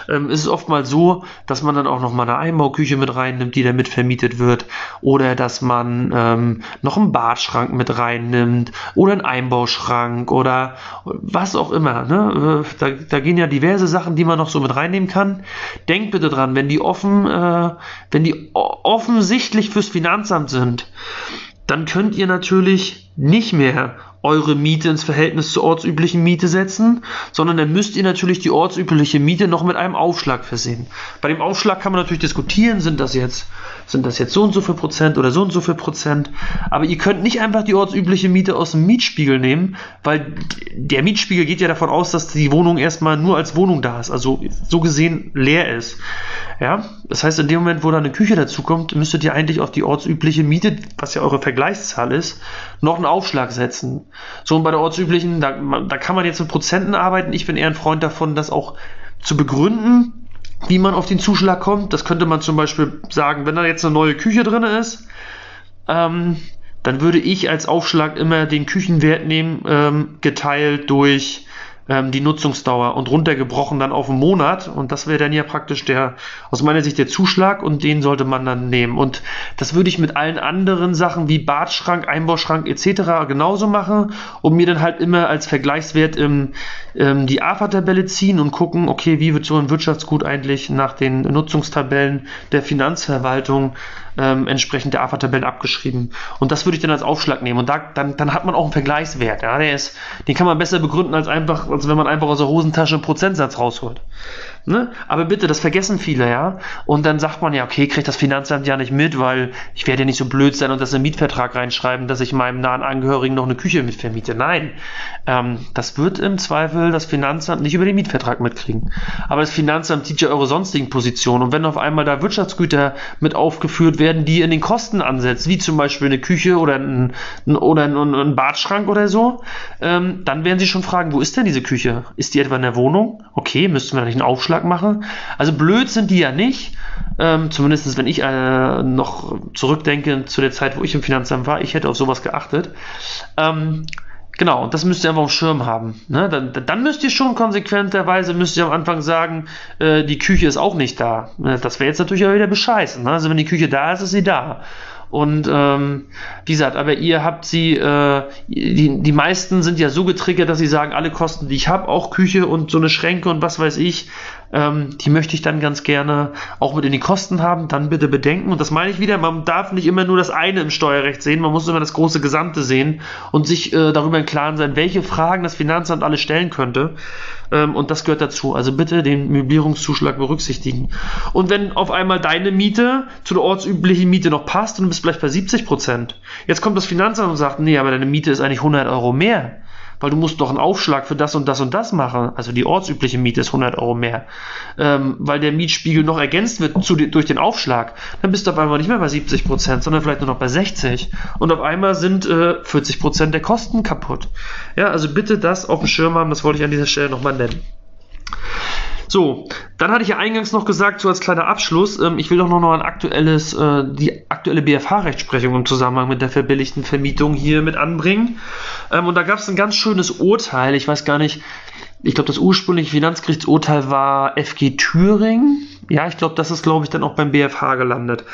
ähm, ist es oftmals so, dass man dann auch noch mal eine Einbauküche mit reinnimmt, die da mit vermietet wird, oder dass man ähm, noch einen Badschrank mit reinnimmt oder einen Einbauschrank oder was auch immer. Ne? Da, da, gehen ja diverse Sachen, die man noch so mit reinnehmen kann. Denkt bitte dran, wenn die offen, äh, wenn die offensichtlich fürs Finanzamt sind, dann könnt ihr natürlich nicht mehr eure Miete ins Verhältnis zur ortsüblichen Miete setzen, sondern dann müsst ihr natürlich die ortsübliche Miete noch mit einem Aufschlag versehen. Bei dem Aufschlag kann man natürlich diskutieren, sind das jetzt sind das jetzt so und so viel Prozent oder so und so viel Prozent. Aber ihr könnt nicht einfach die ortsübliche Miete aus dem Mietspiegel nehmen, weil der Mietspiegel geht ja davon aus, dass die Wohnung erstmal nur als Wohnung da ist, also so gesehen leer ist. Ja, das heißt, in dem Moment, wo da eine Küche dazukommt, müsstet ihr eigentlich auf die ortsübliche Miete, was ja eure Vergleichszahl ist, noch einen Aufschlag setzen. So und bei der ortsüblichen, da, da kann man jetzt mit Prozenten arbeiten. Ich bin eher ein Freund davon, das auch zu begründen wie man auf den Zuschlag kommt. Das könnte man zum Beispiel sagen, wenn da jetzt eine neue Küche drin ist, ähm, dann würde ich als Aufschlag immer den Küchenwert nehmen, ähm, geteilt durch ähm, die Nutzungsdauer und runtergebrochen dann auf einen Monat. Und das wäre dann ja praktisch der, aus meiner Sicht der Zuschlag und den sollte man dann nehmen. Und das würde ich mit allen anderen Sachen wie Badschrank, Einbauschrank etc. genauso machen und mir dann halt immer als Vergleichswert im, ähm, die AFA-Tabelle ziehen und gucken, okay, wie wird so ein Wirtschaftsgut eigentlich nach den Nutzungstabellen der Finanzverwaltung ähm, entsprechend der AFA-Tabellen abgeschrieben. Und das würde ich dann als Aufschlag nehmen. Und da, dann, dann hat man auch einen Vergleichswert. Ja? Der ist, den kann man besser begründen, als, einfach, als wenn man einfach aus der Hosentasche einen Prozentsatz rausholt. Ne? Aber bitte, das vergessen viele, ja. Und dann sagt man ja, okay, kriegt das Finanzamt ja nicht mit, weil ich werde ja nicht so blöd sein und das in den Mietvertrag reinschreiben, dass ich meinem nahen Angehörigen noch eine Küche mit vermiete. Nein, ähm, das wird im Zweifel das Finanzamt nicht über den Mietvertrag mitkriegen. Aber das Finanzamt sieht ja eure sonstigen Positionen. Und wenn auf einmal da Wirtschaftsgüter mit aufgeführt werden, die in den Kosten ansetzt, wie zum Beispiel eine Küche oder ein, oder ein, ein Badschrank oder so, ähm, dann werden sie schon fragen, wo ist denn diese Küche? Ist die etwa in der Wohnung? Okay, müssten wir da nicht einen Aufschlag Vorschlag mache. Also blöd sind die ja nicht. Ähm, zumindest wenn ich äh, noch zurückdenke zu der Zeit, wo ich im Finanzamt war, ich hätte auf sowas geachtet. Ähm, Genau, und das müsst ihr einfach auf dem Schirm haben. Ne? Dann, dann, müsst ihr schon konsequenterweise, müsst ihr am Anfang sagen, äh, die Küche ist auch nicht da. Das wäre jetzt natürlich auch wieder bescheißen. Ne? Also wenn die Küche da ist, ist sie da. Und ähm, wie gesagt, aber ihr habt sie, äh, die, die meisten sind ja so getriggert, dass sie sagen, alle Kosten, die ich habe, auch Küche und so eine Schränke und was weiß ich, ähm, die möchte ich dann ganz gerne auch mit in die Kosten haben, dann bitte bedenken. Und das meine ich wieder, man darf nicht immer nur das eine im Steuerrecht sehen, man muss immer das große Gesamte sehen und sich äh, darüber im Klaren sein, welche Fragen das Finanzamt alles stellen könnte. Ähm, und das gehört dazu. Also bitte den Möblierungszuschlag berücksichtigen. Und wenn auf einmal deine Miete zu der ortsüblichen Miete noch passt und du bist vielleicht bei 70 Prozent, jetzt kommt das Finanzamt und sagt, nee, aber deine Miete ist eigentlich 100 Euro mehr weil du musst doch einen Aufschlag für das und das und das machen. Also die ortsübliche Miete ist 100 Euro mehr, ähm, weil der Mietspiegel noch ergänzt wird zu, durch den Aufschlag. Dann bist du auf einmal nicht mehr bei 70 Prozent, sondern vielleicht nur noch bei 60 und auf einmal sind äh, 40 Prozent der Kosten kaputt. Ja, also bitte das auf dem Schirm haben, das wollte ich an dieser Stelle nochmal nennen. So, dann hatte ich ja eingangs noch gesagt, so als kleiner Abschluss, ähm, ich will doch noch ein aktuelles, äh, die aktuelle BFH-Rechtsprechung im Zusammenhang mit der verbilligten Vermietung hier mit anbringen. Ähm, und da gab es ein ganz schönes Urteil, ich weiß gar nicht, ich glaube, das ursprüngliche Finanzgerichtsurteil war FG Thüringen. Ja, ich glaube, das ist, glaube ich, dann auch beim BFH gelandet.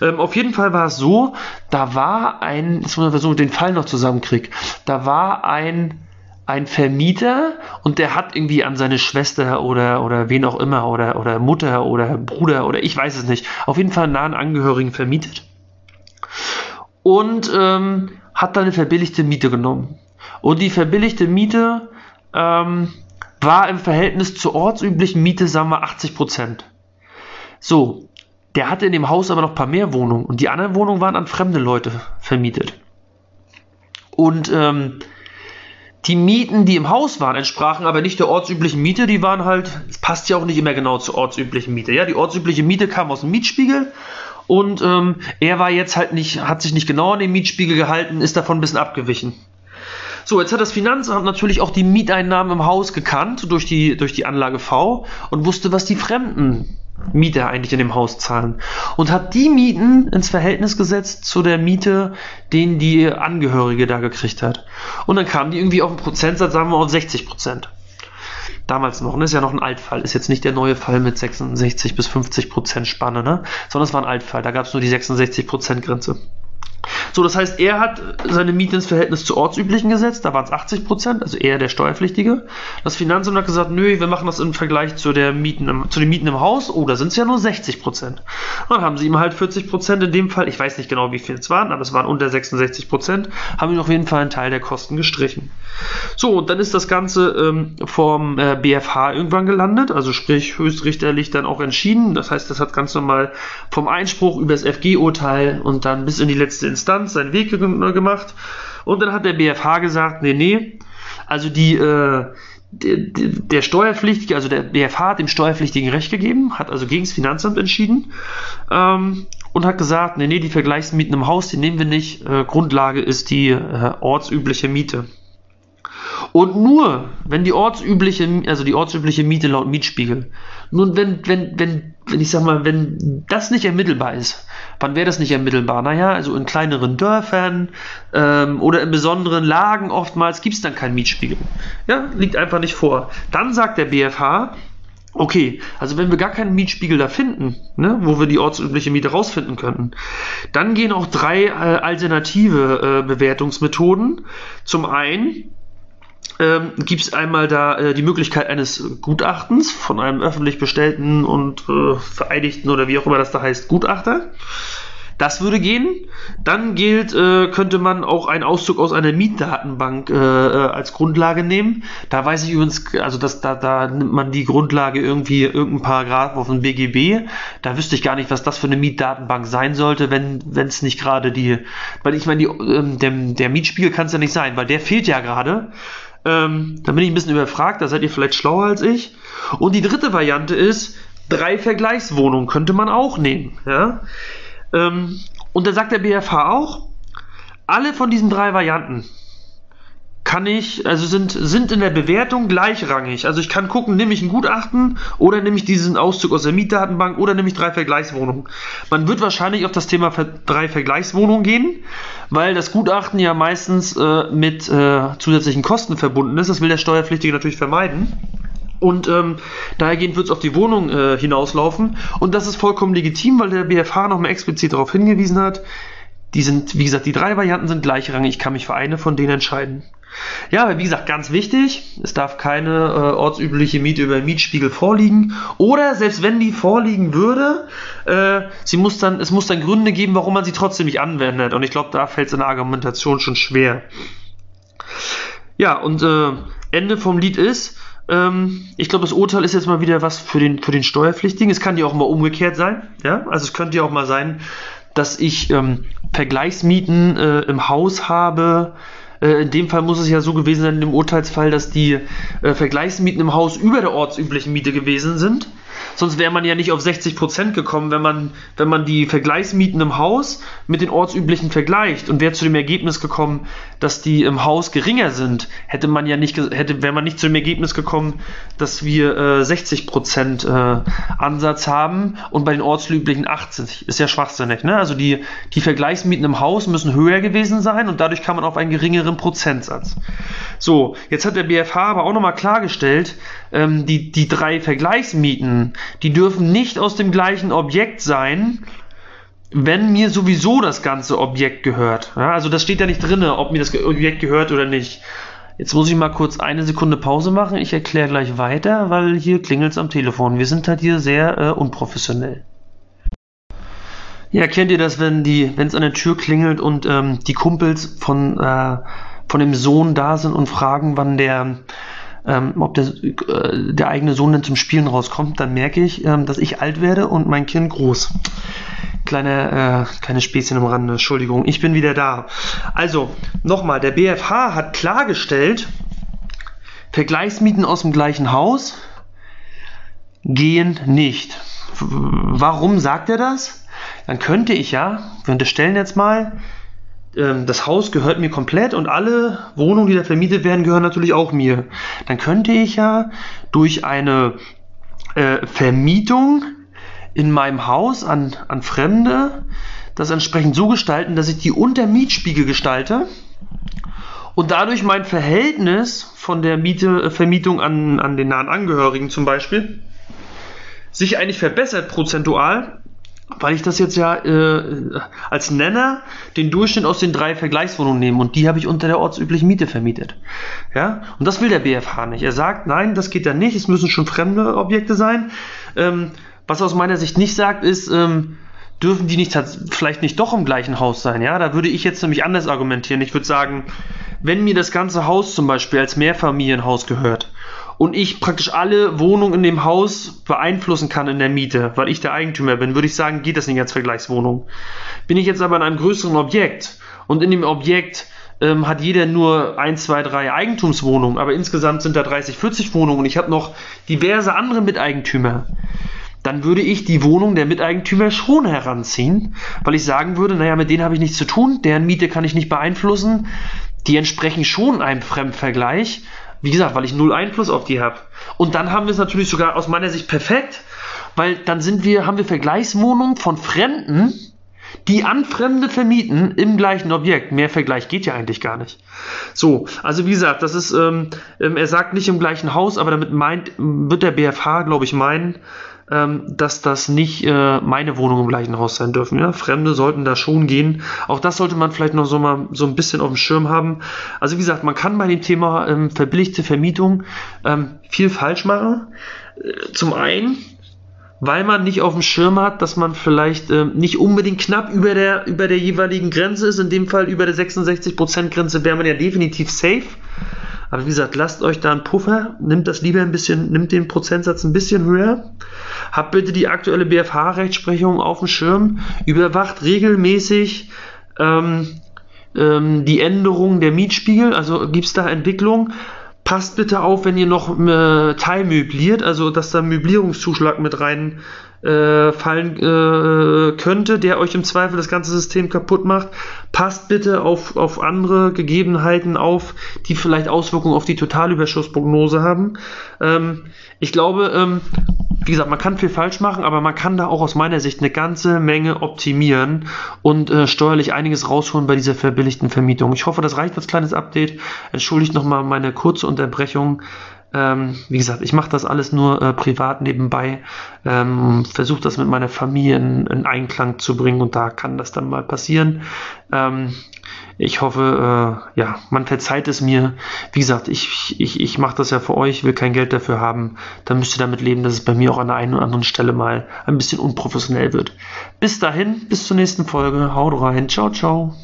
Ähm, auf jeden Fall war es so, da war ein, jetzt muss man versuchen, den Fall noch zusammenkriegen, da war ein ein Vermieter und der hat irgendwie an seine Schwester oder, oder wen auch immer oder, oder Mutter oder Bruder oder ich weiß es nicht, auf jeden Fall nahen Angehörigen vermietet und ähm, hat dann eine verbilligte Miete genommen. Und die verbilligte Miete ähm, war im Verhältnis zur ortsüblichen Miete, sagen wir, 80 Prozent. So, der hatte in dem Haus aber noch ein paar mehr Wohnungen und die anderen Wohnungen waren an fremde Leute vermietet. Und ähm, die Mieten, die im Haus waren, entsprachen aber nicht der ortsüblichen Miete. Die waren halt, es passt ja auch nicht immer genau zur ortsüblichen Miete. Ja, die ortsübliche Miete kam aus dem Mietspiegel und ähm, er war jetzt halt nicht, hat sich nicht genau an den Mietspiegel gehalten, ist davon ein bisschen abgewichen. So, jetzt hat das Finanzamt natürlich auch die Mieteinnahmen im Haus gekannt durch die, durch die Anlage V und wusste, was die Fremden Mieter eigentlich in dem Haus zahlen und hat die Mieten ins Verhältnis gesetzt zu der Miete, den die Angehörige da gekriegt hat. Und dann kamen die irgendwie auf einen Prozentsatz, sagen wir mal, auf 60 Prozent. Damals noch, ne? ist ja noch ein Altfall, ist jetzt nicht der neue Fall mit 66 bis 50 Prozent Spanne, ne? sondern es war ein Altfall, da gab es nur die 66 Prozent Grenze. So, das heißt, er hat seine Miete ins Verhältnis zu ortsüblichen gesetzt, da waren es 80 Prozent, also er der Steuerpflichtige. Das Finanzamt hat gesagt, nö, wir machen das im Vergleich zu, der Mieten im, zu den Mieten im Haus, oh, da sind es ja nur 60 Prozent. Dann haben sie ihm halt 40 Prozent in dem Fall, ich weiß nicht genau, wie viel es waren, aber es waren unter 66 Prozent, haben ihm auf jeden Fall einen Teil der Kosten gestrichen. So, und dann ist das Ganze ähm, vom äh, BFH irgendwann gelandet, also sprich höchstrichterlich dann auch entschieden. Das heißt, das hat ganz normal vom Einspruch über das FG-Urteil und dann bis in die letzte Instanz seinen Weg gemacht. Und dann hat der BFH gesagt, nee, nee, also die, äh, der, der Steuerpflichtige, also der BFH hat dem Steuerpflichtigen Recht gegeben, hat also gegen das Finanzamt entschieden ähm, und hat gesagt, nee, nee, die Vergleichsmieten im Haus, die nehmen wir nicht. Äh, Grundlage ist die äh, ortsübliche Miete. Und nur, wenn die ortsübliche, also die ortsübliche Miete laut Mietspiegel, nun, wenn, wenn, wenn, wenn ich sag mal, wenn das nicht ermittelbar ist, wann wäre das nicht ermittelbar? Naja, also in kleineren Dörfern ähm, oder in besonderen Lagen oftmals gibt es dann keinen Mietspiegel. Ja, liegt einfach nicht vor. Dann sagt der BFH, Okay, also wenn wir gar keinen Mietspiegel da finden, ne, wo wir die ortsübliche Miete rausfinden könnten, dann gehen auch drei äh, alternative äh, Bewertungsmethoden. Zum einen ähm, gibt es einmal da äh, die Möglichkeit eines Gutachtens von einem öffentlich bestellten und äh, vereidigten oder wie auch immer das da heißt, Gutachter. Das würde gehen. Dann gilt, äh, könnte man auch einen Auszug aus einer Mietdatenbank äh, äh, als Grundlage nehmen. Da weiß ich übrigens, also das, da, da nimmt man die Grundlage irgendwie irgendein Paragraph auf dem BGB. Da wüsste ich gar nicht, was das für eine Mietdatenbank sein sollte, wenn es nicht gerade die, weil ich meine, die, ähm, der, der Mietspiegel kann es ja nicht sein, weil der fehlt ja gerade. Ähm, da bin ich ein bisschen überfragt, da seid ihr vielleicht schlauer als ich. Und die dritte Variante ist, drei Vergleichswohnungen könnte man auch nehmen. Ja? Ähm, und da sagt der BFH auch, alle von diesen drei Varianten kann ich, also sind, sind in der Bewertung gleichrangig. Also ich kann gucken, nehme ich ein Gutachten oder nehme ich diesen Auszug aus der Mietdatenbank oder nehme ich drei Vergleichswohnungen. Man wird wahrscheinlich auf das Thema drei Vergleichswohnungen gehen, weil das Gutachten ja meistens äh, mit äh, zusätzlichen Kosten verbunden ist. Das will der Steuerpflichtige natürlich vermeiden. Und ähm, dahergehend wird es auf die Wohnung äh, hinauslaufen. Und das ist vollkommen legitim, weil der BFH nochmal explizit darauf hingewiesen hat, die sind, wie gesagt, die drei Varianten sind gleichrangig. Ich kann mich für eine von denen entscheiden. Ja, wie gesagt, ganz wichtig, es darf keine äh, ortsübliche Miete über Mietspiegel vorliegen. Oder selbst wenn die vorliegen würde, äh, sie muss dann, es muss dann Gründe geben, warum man sie trotzdem nicht anwendet. Und ich glaube, da fällt es in der Argumentation schon schwer. Ja, und äh, Ende vom Lied ist, ähm, ich glaube, das Urteil ist jetzt mal wieder was für den, für den Steuerpflichtigen. Es kann ja auch mal umgekehrt sein. Ja, also es könnte ja auch mal sein, dass ich ähm, Vergleichsmieten äh, im Haus habe. Äh, in dem Fall muss es ja so gewesen sein, in dem Urteilsfall, dass die äh, Vergleichsmieten im Haus über der ortsüblichen Miete gewesen sind. Sonst wäre man ja nicht auf 60 Prozent gekommen, wenn man, wenn man die Vergleichsmieten im Haus mit den ortsüblichen vergleicht und wäre zu dem Ergebnis gekommen, dass die im Haus geringer sind, hätte man ja nicht, hätte, wäre man nicht zu dem Ergebnis gekommen, dass wir äh, 60 Prozent äh, Ansatz haben und bei den ortsüblichen 80. Ist ja schwachsinnig, ne? Also die, die Vergleichsmieten im Haus müssen höher gewesen sein und dadurch kann man auf einen geringeren Prozentsatz. So, jetzt hat der BFH aber auch nochmal klargestellt, ähm, die, die drei Vergleichsmieten, die dürfen nicht aus dem gleichen Objekt sein, wenn mir sowieso das ganze Objekt gehört. Ja, also das steht ja nicht drin, ob mir das Objekt gehört oder nicht. Jetzt muss ich mal kurz eine Sekunde Pause machen. Ich erkläre gleich weiter, weil hier klingelt es am Telefon. Wir sind halt hier sehr äh, unprofessionell. Ja, kennt ihr das, wenn die, wenn es an der Tür klingelt und ähm, die Kumpels von, äh, von dem Sohn da sind und fragen, wann der ähm, ob der, äh, der eigene Sohn dann zum Spielen rauskommt, dann merke ich, ähm, dass ich alt werde und mein Kind groß. Kleine, äh, kleine Späßchen am Rande, Entschuldigung, ich bin wieder da. Also, nochmal, der BFH hat klargestellt, Vergleichsmieten aus dem gleichen Haus gehen nicht. Warum sagt er das? Dann könnte ich ja, wir unterstellen jetzt mal, ähm, das Haus gehört mir komplett und alle Wohnungen, die da vermietet werden, gehören natürlich auch mir. Dann könnte ich ja durch eine äh, Vermietung in meinem Haus an, an Fremde das entsprechend so gestalten, dass ich die unter Mietspiegel gestalte und dadurch mein Verhältnis von der Miete, äh, Vermietung an, an den nahen Angehörigen zum Beispiel sich eigentlich verbessert prozentual, weil ich das jetzt ja äh, als Nenner den Durchschnitt aus den drei Vergleichswohnungen nehme und die habe ich unter der ortsüblichen Miete vermietet. Ja, und das will der BFH nicht. Er sagt, nein, das geht ja nicht, es müssen schon fremde Objekte sein. Ähm, was aus meiner Sicht nicht sagt, ist, ähm, dürfen die nicht vielleicht nicht doch im gleichen Haus sein? Ja, da würde ich jetzt nämlich anders argumentieren. Ich würde sagen, wenn mir das ganze Haus zum Beispiel als Mehrfamilienhaus gehört und ich praktisch alle Wohnungen in dem Haus beeinflussen kann in der Miete, weil ich der Eigentümer bin, würde ich sagen, geht das nicht als Vergleichswohnung. Bin ich jetzt aber in einem größeren Objekt und in dem Objekt ähm, hat jeder nur ein, zwei, drei Eigentumswohnungen, aber insgesamt sind da 30, 40 Wohnungen und ich habe noch diverse andere Miteigentümer dann würde ich die Wohnung der Miteigentümer schon heranziehen, weil ich sagen würde, naja, mit denen habe ich nichts zu tun, deren Miete kann ich nicht beeinflussen, die entsprechen schon einem Fremdvergleich, wie gesagt, weil ich null Einfluss auf die habe. Und dann haben wir es natürlich sogar aus meiner Sicht perfekt, weil dann sind wir, haben wir Vergleichswohnungen von Fremden, die an Fremde vermieten im gleichen Objekt. Mehr Vergleich geht ja eigentlich gar nicht. So, also wie gesagt, das ist, ähm, ähm er sagt nicht im gleichen Haus, aber damit meint, wird der BFH, glaube ich, meinen, ähm, dass das nicht äh, meine Wohnung im gleichen Haus sein dürfen. Ja? Fremde sollten da schon gehen. Auch das sollte man vielleicht noch so mal so ein bisschen auf dem Schirm haben. Also wie gesagt, man kann bei dem Thema ähm, verbilligte Vermietung ähm, viel falsch machen. Äh, zum einen weil man nicht auf dem Schirm hat, dass man vielleicht äh, nicht unbedingt knapp über der, über der jeweiligen Grenze ist. In dem Fall über der 66% Grenze wäre man ja definitiv safe. Aber wie gesagt, lasst euch da einen Puffer, nimmt das lieber ein bisschen, nimmt den Prozentsatz ein bisschen höher. Habt bitte die aktuelle BFH-Rechtsprechung auf dem Schirm, überwacht regelmäßig ähm, ähm, die Änderungen der Mietspiegel, also gibt es da Entwicklung. Passt bitte auf, wenn ihr noch äh, teilmöbliert, also dass da Möblierungszuschlag mit rein äh, fallen äh, könnte, der euch im Zweifel das ganze System kaputt macht. Passt bitte auf, auf andere Gegebenheiten auf, die vielleicht Auswirkungen auf die Totalüberschussprognose haben. Ähm, ich glaube, ähm, wie gesagt, man kann viel falsch machen, aber man kann da auch aus meiner Sicht eine ganze Menge optimieren und äh, steuerlich einiges rausholen bei dieser verbilligten Vermietung. Ich hoffe, das reicht als kleines Update. Entschuldigt nochmal meine kurze Unterbrechung. Ähm, wie gesagt, ich mache das alles nur äh, privat nebenbei, ähm, versuche das mit meiner Familie in, in, Einklang zu bringen und da kann das dann mal passieren. Ähm, ich hoffe, äh, ja, man verzeiht es mir. Wie gesagt, ich, ich, ich mache das ja für euch, will kein Geld dafür haben. Dann müsst ihr damit leben, dass es bei mir auch an der einen oder anderen Stelle mal ein bisschen unprofessionell wird. Bis dahin, bis zur nächsten Folge. Haut rein. Ciao, ciao.